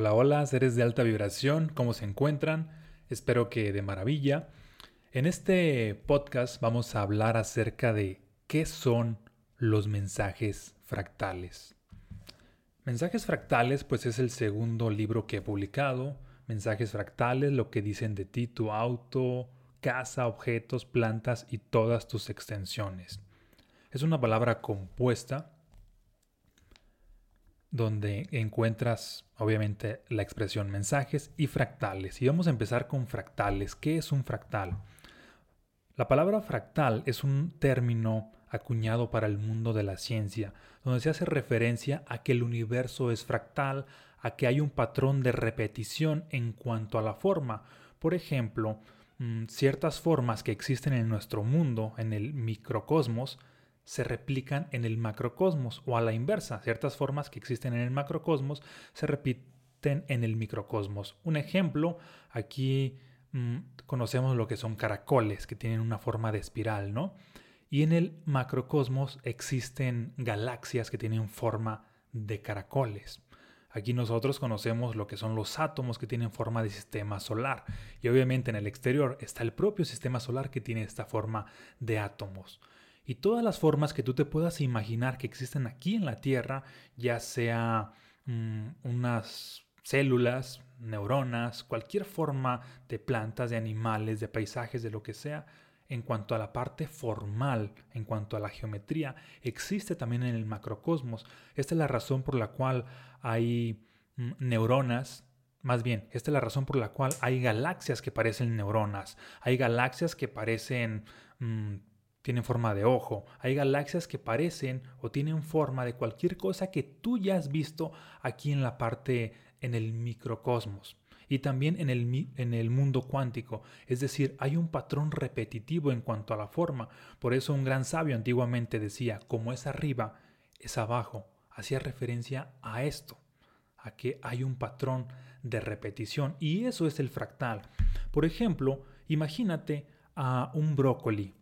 Hola, hola, seres de alta vibración, ¿cómo se encuentran? Espero que de maravilla. En este podcast vamos a hablar acerca de qué son los mensajes fractales. Mensajes fractales, pues es el segundo libro que he publicado. Mensajes fractales, lo que dicen de ti, tu auto, casa, objetos, plantas y todas tus extensiones. Es una palabra compuesta donde encuentras obviamente la expresión mensajes y fractales. Y vamos a empezar con fractales. ¿Qué es un fractal? La palabra fractal es un término acuñado para el mundo de la ciencia, donde se hace referencia a que el universo es fractal, a que hay un patrón de repetición en cuanto a la forma. Por ejemplo, mm, ciertas formas que existen en nuestro mundo, en el microcosmos, se replican en el macrocosmos o a la inversa. Ciertas formas que existen en el macrocosmos se repiten en el microcosmos. Un ejemplo, aquí mm, conocemos lo que son caracoles, que tienen una forma de espiral, ¿no? Y en el macrocosmos existen galaxias que tienen forma de caracoles. Aquí nosotros conocemos lo que son los átomos que tienen forma de sistema solar. Y obviamente en el exterior está el propio sistema solar que tiene esta forma de átomos y todas las formas que tú te puedas imaginar que existen aquí en la Tierra, ya sea mm, unas células, neuronas, cualquier forma de plantas, de animales, de paisajes, de lo que sea, en cuanto a la parte formal, en cuanto a la geometría, existe también en el macrocosmos. Esta es la razón por la cual hay mm, neuronas, más bien, esta es la razón por la cual hay galaxias que parecen neuronas, hay galaxias que parecen mm, tienen forma de ojo. Hay galaxias que parecen o tienen forma de cualquier cosa que tú ya has visto aquí en la parte, en el microcosmos. Y también en el, en el mundo cuántico. Es decir, hay un patrón repetitivo en cuanto a la forma. Por eso un gran sabio antiguamente decía, como es arriba, es abajo. Hacía referencia a esto, a que hay un patrón de repetición. Y eso es el fractal. Por ejemplo, imagínate a un brócoli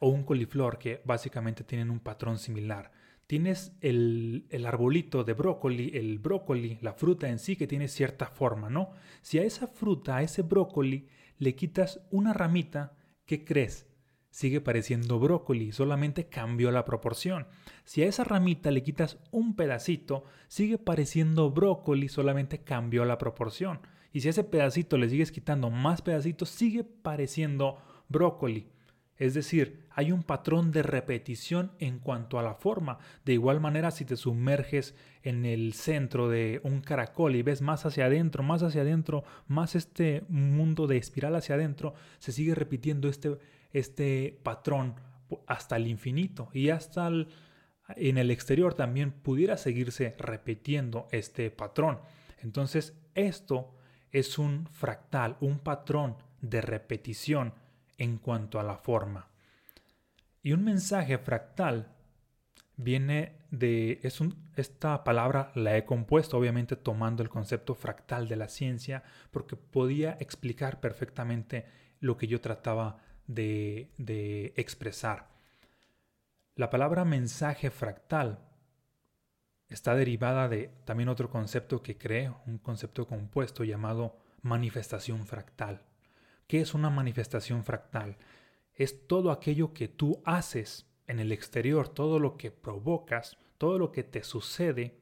o un coliflor que básicamente tienen un patrón similar. Tienes el, el, arbolito de brócoli, el brócoli, la fruta en sí que tiene cierta forma, ¿no? Si a esa fruta, a ese brócoli, le quitas una ramita, ¿qué crees? Sigue pareciendo brócoli, solamente cambió la proporción. Si a esa ramita le quitas un pedacito, sigue pareciendo brócoli, solamente cambió la proporción. Y si a ese pedacito le sigues quitando más pedacitos, sigue pareciendo brócoli. Es decir, hay un patrón de repetición en cuanto a la forma. De igual manera, si te sumerges en el centro de un caracol y ves más hacia adentro, más hacia adentro, más este mundo de espiral hacia adentro, se sigue repitiendo este, este patrón hasta el infinito y hasta en el exterior también pudiera seguirse repitiendo este patrón. Entonces, esto es un fractal, un patrón de repetición en cuanto a la forma. Y un mensaje fractal viene de... Es esta palabra la he compuesto obviamente tomando el concepto fractal de la ciencia porque podía explicar perfectamente lo que yo trataba de, de expresar. La palabra mensaje fractal está derivada de también otro concepto que creé, un concepto compuesto llamado manifestación fractal. ¿Qué es una manifestación fractal? Es todo aquello que tú haces en el exterior, todo lo que provocas, todo lo que te sucede,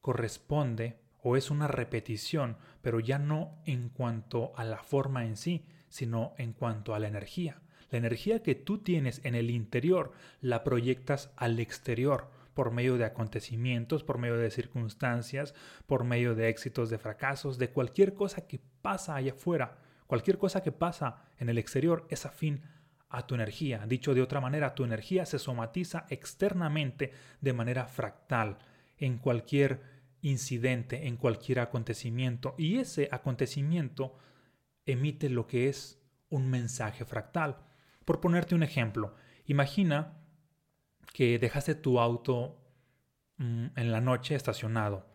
corresponde o es una repetición, pero ya no en cuanto a la forma en sí, sino en cuanto a la energía. La energía que tú tienes en el interior la proyectas al exterior por medio de acontecimientos, por medio de circunstancias, por medio de éxitos, de fracasos, de cualquier cosa que pasa allá afuera. Cualquier cosa que pasa en el exterior es afín a tu energía. Dicho de otra manera, tu energía se somatiza externamente de manera fractal en cualquier incidente, en cualquier acontecimiento. Y ese acontecimiento emite lo que es un mensaje fractal. Por ponerte un ejemplo, imagina que dejaste tu auto mm, en la noche estacionado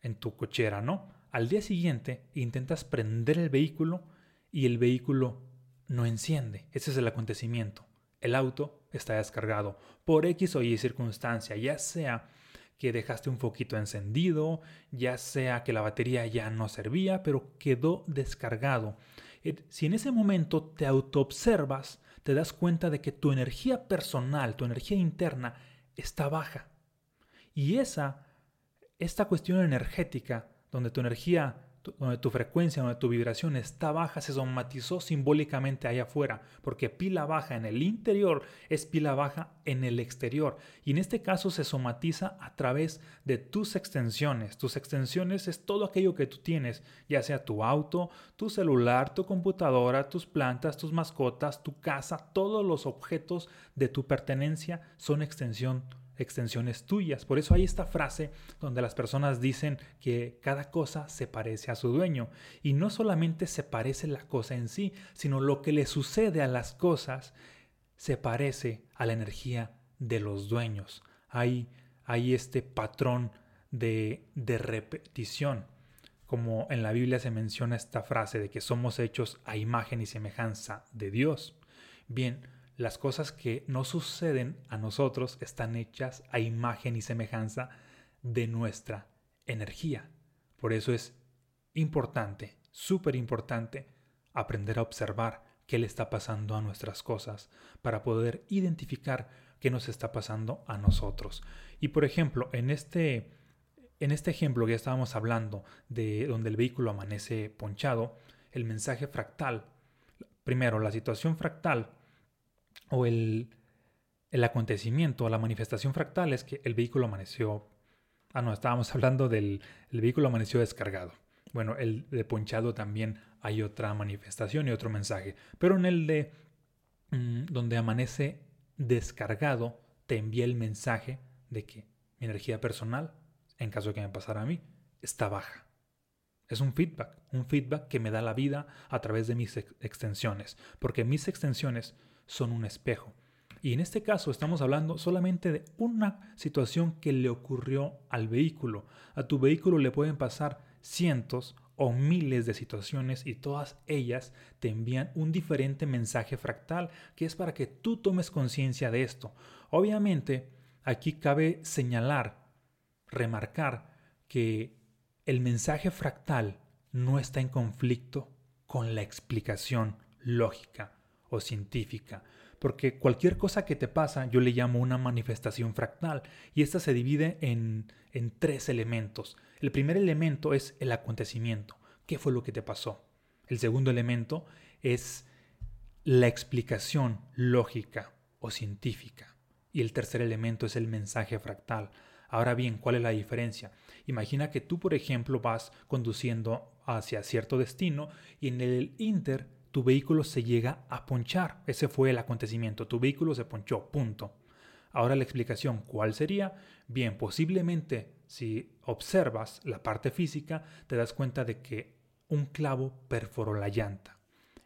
en tu cochera, ¿no? Al día siguiente intentas prender el vehículo y el vehículo no enciende. Ese es el acontecimiento. El auto está descargado por X o Y circunstancia, ya sea que dejaste un foquito encendido, ya sea que la batería ya no servía, pero quedó descargado. Si en ese momento te autoobservas, te das cuenta de que tu energía personal, tu energía interna, está baja. Y esa, esta cuestión energética, donde tu energía donde tu frecuencia, donde tu vibración está baja, se somatizó simbólicamente allá afuera, porque pila baja en el interior es pila baja en el exterior. Y en este caso se somatiza a través de tus extensiones. Tus extensiones es todo aquello que tú tienes, ya sea tu auto, tu celular, tu computadora, tus plantas, tus mascotas, tu casa, todos los objetos de tu pertenencia son extensión extensiones tuyas. Por eso hay esta frase donde las personas dicen que cada cosa se parece a su dueño. Y no solamente se parece la cosa en sí, sino lo que le sucede a las cosas se parece a la energía de los dueños. Hay, hay este patrón de, de repetición. Como en la Biblia se menciona esta frase de que somos hechos a imagen y semejanza de Dios. Bien, las cosas que no suceden a nosotros están hechas a imagen y semejanza de nuestra energía. Por eso es importante, súper importante, aprender a observar qué le está pasando a nuestras cosas para poder identificar qué nos está pasando a nosotros. Y por ejemplo, en este, en este ejemplo que estábamos hablando de donde el vehículo amanece ponchado, el mensaje fractal, primero la situación fractal o el, el acontecimiento, la manifestación fractal es que el vehículo amaneció... Ah, no, estábamos hablando del el vehículo amaneció descargado. Bueno, el de ponchado también hay otra manifestación y otro mensaje. Pero en el de mm, donde amanece descargado, te envía el mensaje de que mi energía personal, en caso de que me pasara a mí, está baja. Es un feedback, un feedback que me da la vida a través de mis extensiones, porque mis extensiones son un espejo. Y en este caso estamos hablando solamente de una situación que le ocurrió al vehículo. A tu vehículo le pueden pasar cientos o miles de situaciones y todas ellas te envían un diferente mensaje fractal que es para que tú tomes conciencia de esto. Obviamente, aquí cabe señalar, remarcar que el mensaje fractal no está en conflicto con la explicación lógica o científica, porque cualquier cosa que te pasa yo le llamo una manifestación fractal y esta se divide en, en tres elementos. El primer elemento es el acontecimiento, ¿qué fue lo que te pasó? El segundo elemento es la explicación lógica o científica. Y el tercer elemento es el mensaje fractal. Ahora bien, ¿cuál es la diferencia? Imagina que tú, por ejemplo, vas conduciendo hacia cierto destino y en el Inter tu vehículo se llega a ponchar. Ese fue el acontecimiento. Tu vehículo se ponchó, punto. Ahora la explicación, ¿cuál sería? Bien, posiblemente si observas la parte física, te das cuenta de que un clavo perforó la llanta.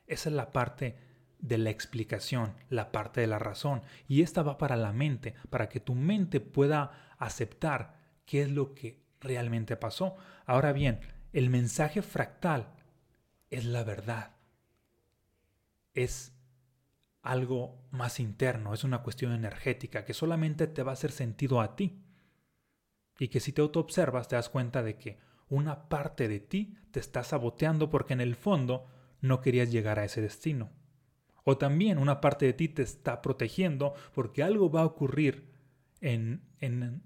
Esa es la parte de la explicación, la parte de la razón. Y esta va para la mente, para que tu mente pueda aceptar qué es lo que realmente pasó. Ahora bien, el mensaje fractal es la verdad es algo más interno, es una cuestión energética que solamente te va a hacer sentido a ti. Y que si te autoobservas te das cuenta de que una parte de ti te está saboteando porque en el fondo no querías llegar a ese destino. O también una parte de ti te está protegiendo porque algo va a ocurrir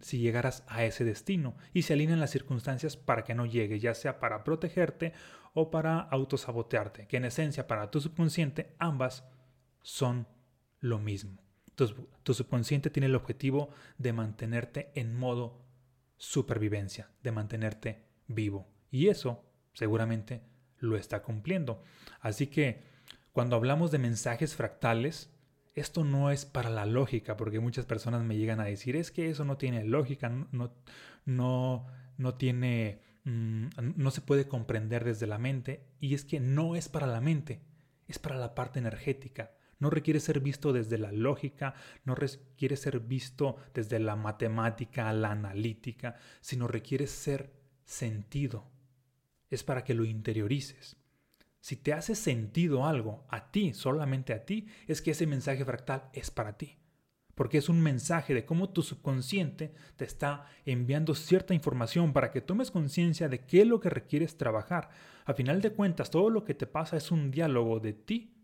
si llegaras a ese destino y se alinean las circunstancias para que no llegue, ya sea para protegerte o para autosabotearte, que en esencia para tu subconsciente ambas son lo mismo. Tu subconsciente tiene el objetivo de mantenerte en modo supervivencia, de mantenerte vivo. Y eso seguramente lo está cumpliendo. Así que cuando hablamos de mensajes fractales, esto no es para la lógica, porque muchas personas me llegan a decir, es que eso no tiene lógica, no, no, no tiene Mm, no se puede comprender desde la mente y es que no es para la mente, es para la parte energética. No requiere ser visto desde la lógica, no requiere ser visto desde la matemática, la analítica, sino requiere ser sentido. Es para que lo interiorices. Si te hace sentido algo a ti, solamente a ti, es que ese mensaje fractal es para ti. porque es un mensaje de cómo tu subconsciente te está enviando cierta información para que tomes conciencia de qué es lo que requieres trabajar. A final de cuentas, todo lo que te pasa es un diálogo de ti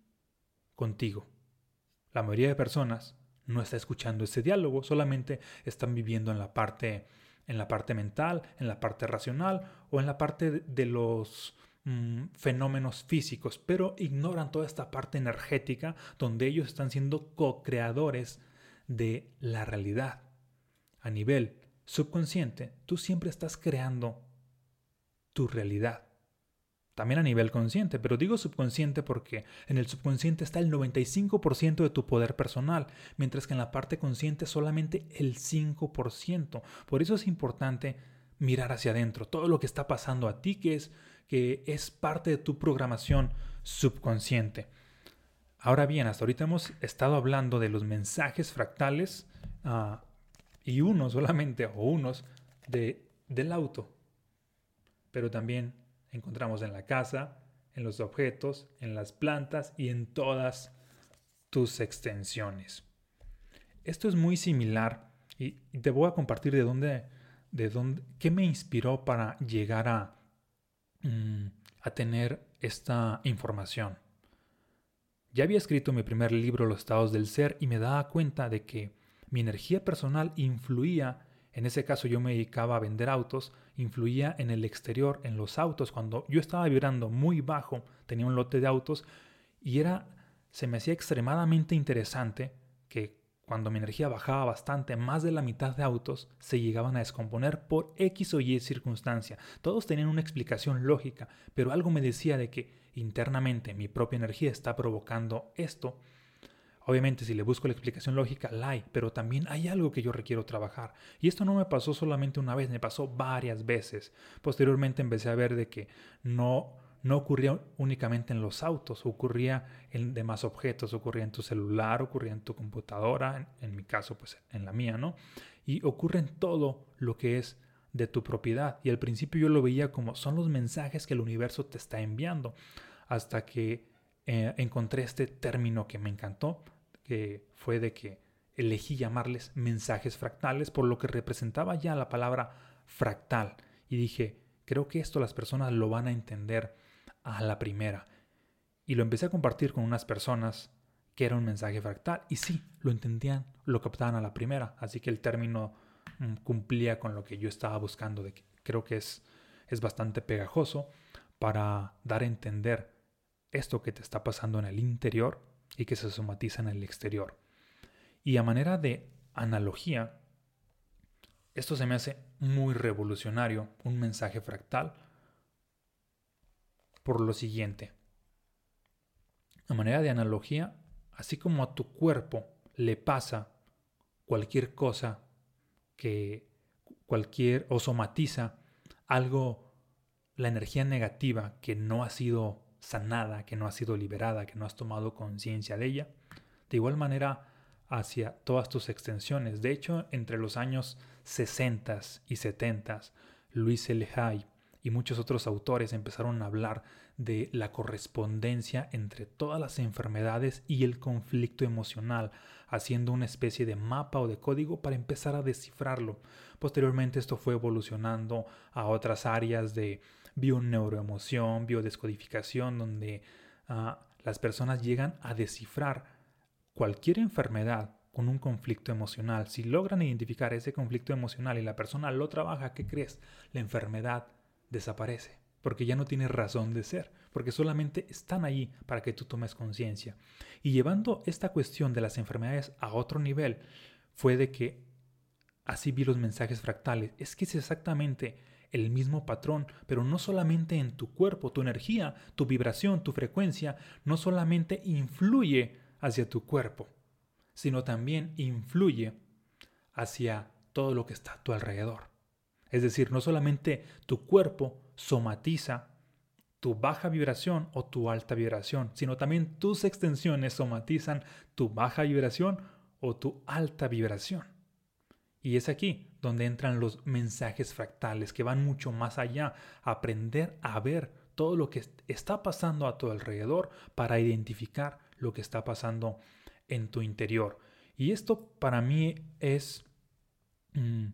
contigo. La mayoría de personas no está escuchando ese diálogo, solamente están viviendo en la parte en la parte mental, en la parte racional o en la parte de los mm, fenómenos físicos, pero ignoran toda esta parte energética donde ellos están siendo co-creadores de la realidad. A nivel subconsciente, tú siempre estás creando tu realidad. También a nivel consciente, pero digo subconsciente porque en el subconsciente está el 95% de tu poder personal, mientras que en la parte consciente solamente el 5%. Por eso es importante mirar hacia adentro, todo lo que está pasando a ti, que es, que es parte de tu programación subconsciente. Ahora bien, hasta ahorita hemos estado hablando de los mensajes fractales ah, y unos solamente, o unos, de, del auto. Pero también encontramos en la casa, en los objetos, en las plantas y en todas tus extensiones. Esto es muy similar y te voy a compartir de dónde, de dónde, qué me inspiró para llegar a, mm, a tener esta información. Ya había escrito mi primer libro Los estados del ser y me daba cuenta de que mi energía personal influía, en ese caso yo me dedicaba a vender autos, influía en el exterior, en los autos. Cuando yo estaba vibrando muy bajo, tenía un lote de autos y era, se me hacía extremadamente interesante que cuando mi energía bajaba bastante, más de la mitad de autos se llegaban a descomponer por X o Y circunstancia. Todos tenían una explicación lógica, pero algo me decía de que internamente mi propia energía está provocando esto. Obviamente si le busco la explicación lógica, la hay, pero también hay algo que yo requiero trabajar. Y esto no me pasó solamente una vez, me pasó varias veces. Posteriormente empecé a ver de que no, no ocurría únicamente en los autos, ocurría en demás objetos, ocurría en tu celular, ocurría en tu computadora, en, mi caso pues en la mía, ¿no? Y ocurre en todo lo que es de tu propiedad. Y al principio yo lo veía como son los mensajes que el universo te está enviando. Hasta que eh, encontré este término que me encantó, que fue de que elegí llamarles mensajes fractales, por lo que representaba ya la palabra fractal. Y dije, creo que esto las personas lo van a entender a la primera. Y lo empecé a compartir con unas personas que era un mensaje fractal. Y sí, lo entendían, lo captaban a la primera. Así que el término Mm, cumplía con lo que yo estaba buscando. De creo que es, es bastante pegajoso para dar a entender esto que te está pasando en el interior y que se somatiza en el exterior. Y a manera de analogía, esto se me hace muy revolucionario, un mensaje fractal, por lo siguiente. A manera de analogía, así como a tu cuerpo le pasa cualquier cosa que cualquier o somatiza algo, la energía negativa que no ha sido sanada, que no ha sido liberada, que no has tomado conciencia de ella. De igual manera hacia todas tus extensiones. De hecho, entre los años 60 y 70, Luis L. y muchos otros autores empezaron a hablar de la correspondencia entre todas las enfermedades y el conflicto emocional, haciendo una especie de mapa o de código para empezar a descifrarlo. Posteriormente esto fue evolucionando a otras áreas de bioneuroemoción, biodescodificación, donde ah, las personas llegan a descifrar cualquier enfermedad con un conflicto emocional. Si logran identificar ese conflicto emocional y la persona lo trabaja, ¿qué crees? La enfermedad desaparece porque ya no tiene razón de ser, porque solamente están ahí para que tú tomes conciencia. Y llevando esta cuestión de las enfermedades a otro nivel, fue de que así vi los mensajes fractales. Es que es exactamente el mismo patrón, pero no solamente en tu cuerpo, tu energía, tu vibración, tu frecuencia, no solamente influye hacia tu cuerpo, sino también influye hacia todo lo que está a tu alrededor. Es decir, no solamente tu cuerpo somatiza tu baja vibración o tu alta vibración, sino también tus extensiones somatizan tu baja vibración o tu alta vibración. Y es aquí donde entran los mensajes fractales que van mucho más allá, aprender a ver todo lo que está pasando a tu alrededor para identificar lo que está pasando en tu interior. Y esto para mí es mm,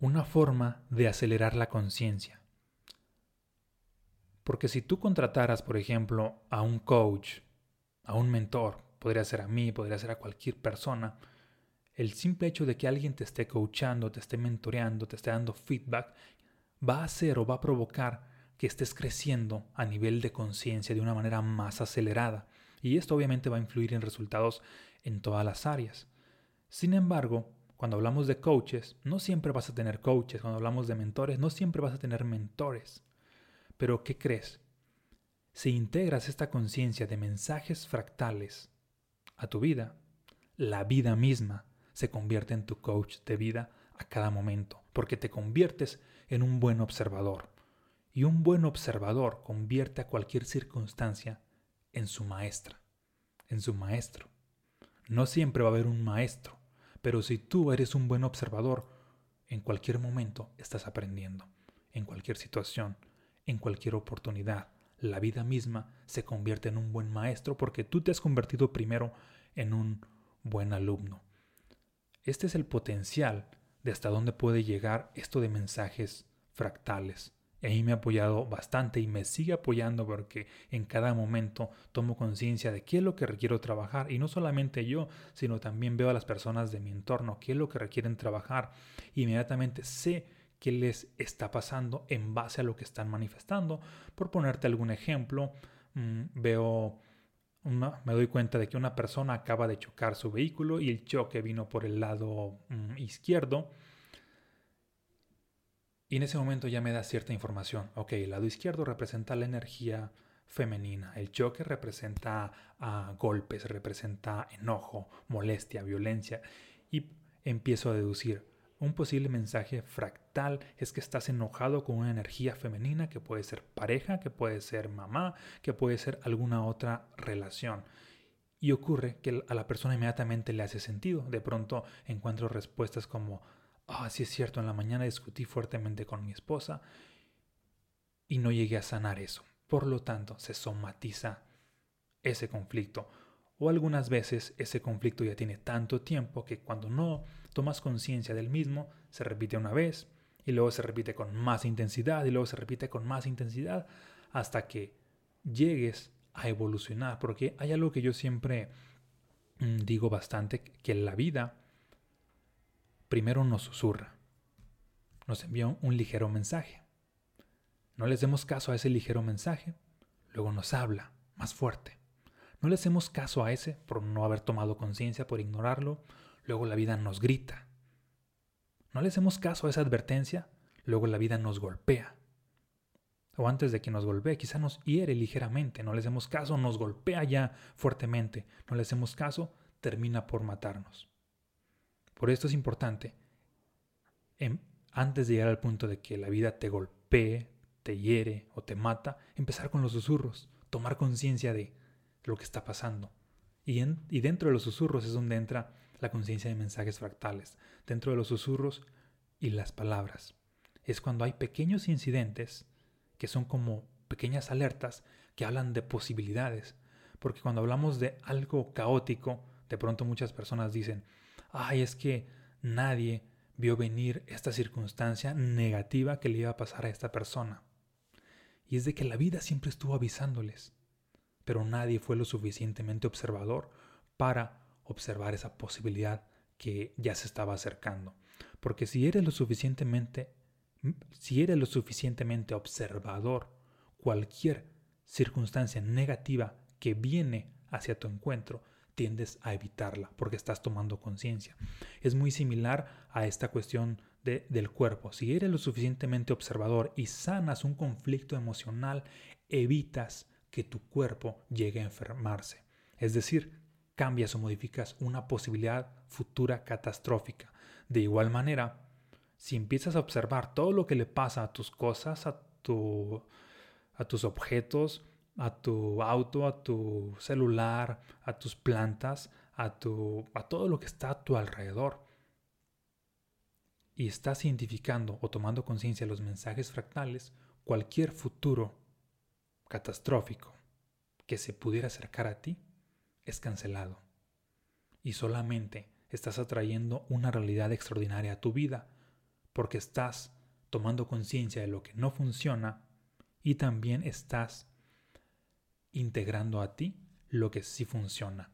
una forma de acelerar la conciencia. Porque si tú contrataras, por ejemplo, a un coach, a un mentor, podría ser a mí, podría ser a cualquier persona, el simple hecho de que alguien te esté coachando, te esté mentoreando, te esté dando feedback, va a hacer o va a provocar que estés creciendo a nivel de conciencia de una manera más acelerada. Y esto obviamente va a influir en resultados en todas las áreas. Sin embargo, cuando hablamos de coaches, no siempre vas a tener coaches. Cuando hablamos de mentores, no siempre vas a tener mentores. Pero ¿qué crees? Si integras esta conciencia de mensajes fractales a tu vida, la vida misma se convierte en tu coach de vida a cada momento, porque te conviertes en un buen observador. Y un buen observador convierte a cualquier circunstancia en su maestra, en su maestro. No siempre va a haber un maestro, pero si tú eres un buen observador, en cualquier momento estás aprendiendo, en cualquier situación, en cualquier oportunidad. La vida misma se convierte en un buen maestro porque tú te has convertido primero en un buen alumno. Este es el potencial de hasta dónde puede llegar esto de mensajes fractales. Y ahí me ha apoyado bastante y me sigue apoyando porque en cada momento tomo conciencia de qué es lo que requiero trabajar. Y no solamente yo, sino también veo a las personas de mi entorno, qué es lo que requieren trabajar. Inmediatamente sé qué les está pasando en base a lo que están manifestando. Por ponerte algún ejemplo, mm, veo me doy cuenta de que una persona acaba de chocar su vehículo y el choque vino por el lado mm, izquierdo y en ese momento ya me da cierta información. Ok, el lado izquierdo representa la energía femenina. El choque representa ah, golpes, representa enojo, molestia, violencia. Y empiezo a deducir. Un posible mensaje fractal es que estás enojado con una energía femenina que puede ser pareja, que puede ser mamá, que puede ser alguna otra relación. Y ocurre que a la persona inmediatamente le hace sentido. De pronto encuentro respuestas como ah, sí es cierto, en la mañana discutí fuertemente con mi esposa y no llegué a sanar eso. Por lo tanto, se somatiza ese conflicto. O algunas veces ese conflicto ya tiene tanto tiempo que cuando no tomas conciencia del mismo, se repite una vez y luego se repite con más intensidad y luego se repite con más intensidad hasta que llegues a evolucionar. Porque hay algo que yo siempre mm, digo bastante, que la vida primero nos susurra, nos envía un ligero mensaje. No les demos caso a ese ligero mensaje, luego nos habla más fuerte. No le hacemos caso a ese por no haber tomado conciencia, por ignorarlo, luego la vida nos grita. No le hacemos caso a esa advertencia, luego la vida nos golpea. O antes de que nos golpee, quizá nos hiere ligeramente, no le hacemos caso, nos golpea ya fuertemente, no le hacemos caso, termina por matarnos. Por esto es importante, em, antes de llegar al punto de que la vida te golpee, te hiere o te mata, empezar con los susurros, tomar conciencia de lo que está pasando. Y, y dentro de los susurros es donde entra la conciencia de mensajes fractales, dentro de los susurros y las palabras. Es cuando hay pequeños incidentes que son como pequeñas alertas que hablan de posibilidades. Porque cuando hablamos de algo caótico, de pronto muchas personas dicen, ay, es que nadie vio venir esta circunstancia negativa que le iba a pasar a esta persona. Y es de que la vida siempre estuvo avisándoles, pero nadie fue lo suficientemente observador para observar esa posibilidad que ya se estaba acercando. Porque si eres lo suficientemente si eres lo suficientemente observador, cualquier circunstancia negativa que viene hacia tu encuentro tiendes a evitarla porque estás tomando conciencia. Es muy similar a esta cuestión de, del cuerpo. Si eres lo suficientemente observador y sanas un conflicto emocional, evitas que tu cuerpo llegue a enfermarse. Es decir, cambias o modificas una posibilidad futura catastrófica. De igual manera, si empiezas a observar todo lo que le pasa a tus cosas, a, tu, a tus objetos, a tu auto, a tu celular, a tus plantas, a, tu, a todo lo que está a tu alrededor. Y estás identificando o tomando conciencia de los mensajes fractales, cualquier futuro catastrófico que se pudiera acercar a ti es cancelado. y solamente estás atrayendo una realidad extraordinaria a tu vida, porque estás tomando conciencia de lo que no funciona y también estás integrando a ti lo que sí funciona.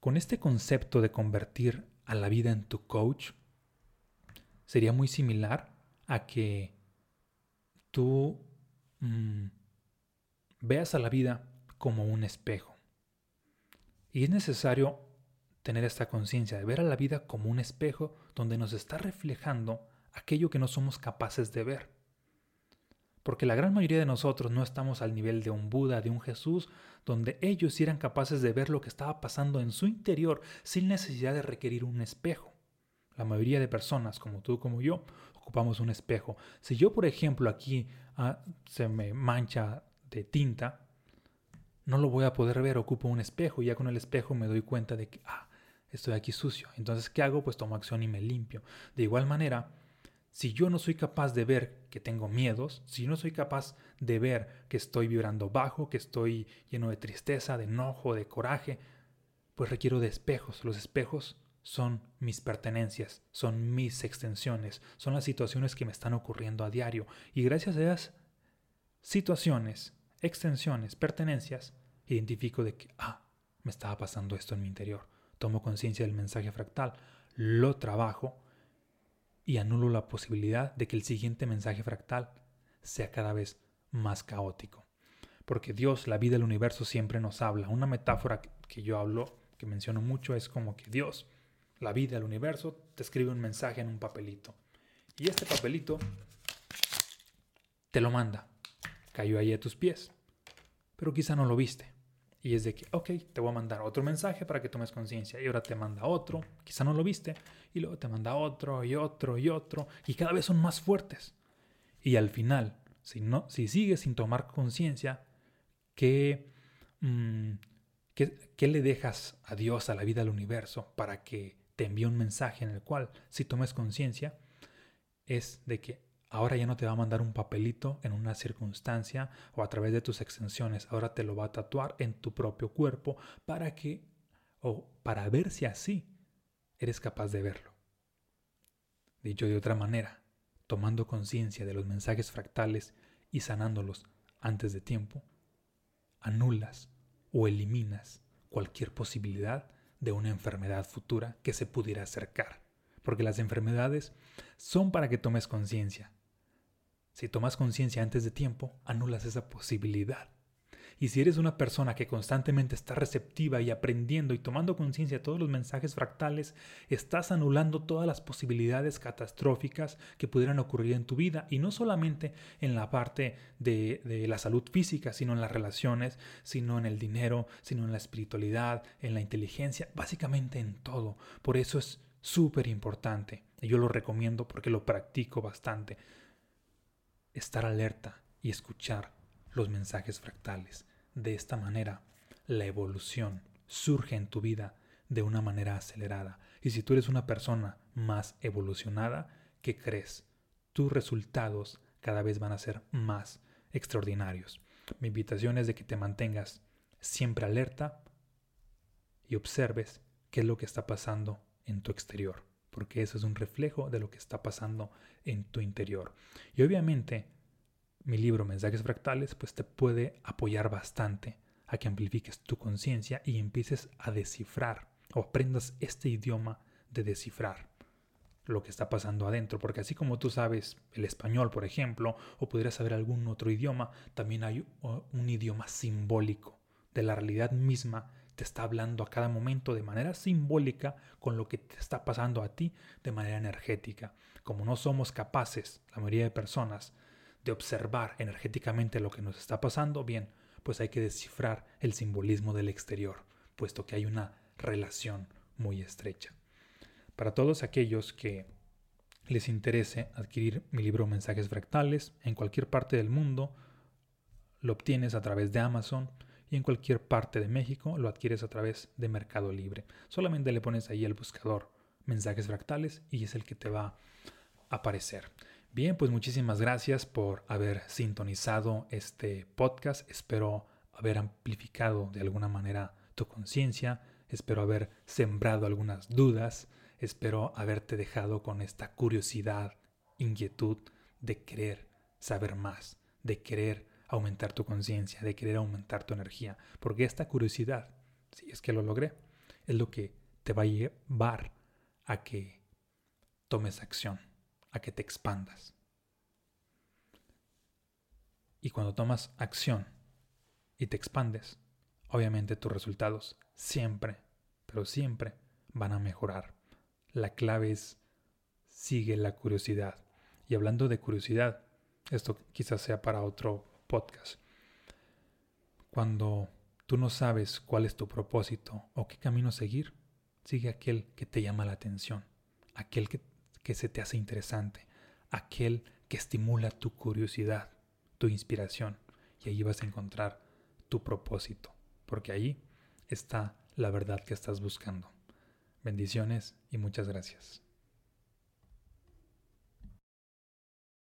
Con este concepto de convertir a la vida en tu coach, sería muy similar a que tú mm, veas a la vida como un espejo. Y es necesario tener esta conciencia de ver a la vida como un espejo donde nos está reflejando aquello que no somos capaces de ver. Porque la gran mayoría de nosotros no estamos al nivel de un Buda, de un Jesús, donde ellos eran capaces de ver lo que estaba pasando en su interior sin necesidad de requerir un espejo. La mayoría de personas, como tú, como yo, ocupamos un espejo. Si yo, por ejemplo, aquí ah, se me mancha de tinta, no lo voy a poder ver, ocupo un espejo y ya con el espejo me doy cuenta de que, ah, estoy aquí sucio. Entonces, ¿qué hago? Pues tomo acción y me limpio. De igual manera, si yo no soy capaz de ver que tengo miedos, si no soy capaz de ver que estoy vibrando bajo, que estoy lleno de tristeza, de enojo, de coraje, pues requiero de espejos. Los espejos son mis pertenencias, son mis extensiones, son las situaciones que me están ocurriendo a diario. Y gracias a esas situaciones, extensiones, pertenencias, identifico de que, ah, me estaba pasando esto en mi interior. Tomo conciencia del mensaje fractal, lo trabajo y anulo la posibilidad de que el siguiente mensaje fractal sea cada vez más caótico. Porque Dios, la vida, el universo siempre nos habla. Una metáfora que yo hablo, que menciono mucho, es como que Dios, la vida, el universo, te escribe un mensaje en un papelito. Y este papelito te lo manda. Cayó ahí a tus pies. Pero quizá no lo viste. Y es de que, ok, te voy a mandar otro mensaje para que tomes conciencia. Y ahora te manda otro, quizá no lo viste. Y luego te manda otro y otro y otro. Y cada vez son más fuertes. Y al final, si, no, si sigues sin tomar conciencia, ¿qué, mm, ¿qué, ¿qué le dejas a Dios, a la vida, al universo, para que te envíe un mensaje en el cual, si tomes conciencia, es de que Ahora ya no te va a mandar un papelito en una circunstancia o a través de tus extensiones. Ahora te lo va a tatuar en tu propio cuerpo para que, o para ver si así eres capaz de verlo. Dicho de otra manera, tomando conciencia de los mensajes fractales y sanándolos antes de tiempo, anulas o eliminas cualquier posibilidad de una enfermedad futura que se pudiera acercar. Porque las enfermedades son para que tomes conciencia, si tomas conciencia antes de tiempo, anulas esa posibilidad. Y si eres una persona que constantemente está receptiva y aprendiendo y tomando conciencia de todos los mensajes fractales, estás anulando todas las posibilidades catastróficas que pudieran ocurrir en tu vida y no solamente en la parte de, la salud física, sino en las relaciones, sino en el dinero, sino en la espiritualidad, en la inteligencia, básicamente en todo. Por eso es súper importante. Y yo lo recomiendo porque lo practico bastante estar alerta y escuchar los mensajes fractales. De esta manera, la evolución surge en tu vida de una manera acelerada. Y si tú eres una persona más evolucionada, ¿qué crees? Tus resultados cada vez van a ser más extraordinarios. Mi invitación es de que te mantengas siempre alerta y observes qué es lo que está pasando en tu exterior porque eso es un reflejo de lo que está pasando en tu interior. Y obviamente, mi libro Mensajes Fractales pues te puede apoyar bastante a que amplifiques tu conciencia y empieces a descifrar o aprendas este idioma de descifrar lo que está pasando adentro, porque así como tú sabes el español, por ejemplo, o pudieras saber algún otro idioma, también hay un idioma simbólico de la realidad misma te está hablando a cada momento de manera simbólica con lo que te está pasando a ti de manera energética. Como no somos capaces, la mayoría de personas, de observar energéticamente lo que nos está pasando, bien, pues hay que descifrar el simbolismo del exterior, puesto que hay una relación muy estrecha. Para todos aquellos que les interese adquirir mi libro Mensajes Fractales en cualquier parte del mundo, lo obtienes a través de Amazon y en cualquier parte de México lo adquieres a través de Mercado Libre. Solamente le pones ahí el buscador mensajes fractales y es el que te va a aparecer. Bien, pues muchísimas gracias por haber sintonizado este podcast. Espero haber amplificado de alguna manera tu conciencia espero haber sembrado algunas dudas, espero haberte dejado con esta curiosidad, inquietud de querer saber más, de querer aumentar tu conciencia, de querer aumentar tu energía, porque esta curiosidad, si es que lo logré, es lo que te va a llevar a que tomes acción, a que te expandas. Y cuando tomas acción y te expandes, obviamente tus resultados siempre, pero siempre van a mejorar. La clave es sigue la curiosidad. Y hablando de curiosidad, esto quizás sea para otro podcast. Cuando tú no sabes cuál es tu propósito o qué camino seguir, sigue aquel que te llama la atención, aquel que, que se te hace interesante, aquel que estimula tu curiosidad, tu inspiración. Y ahí vas a encontrar tu propósito, porque ahí está la verdad que estás buscando. Bendiciones y muchas gracias.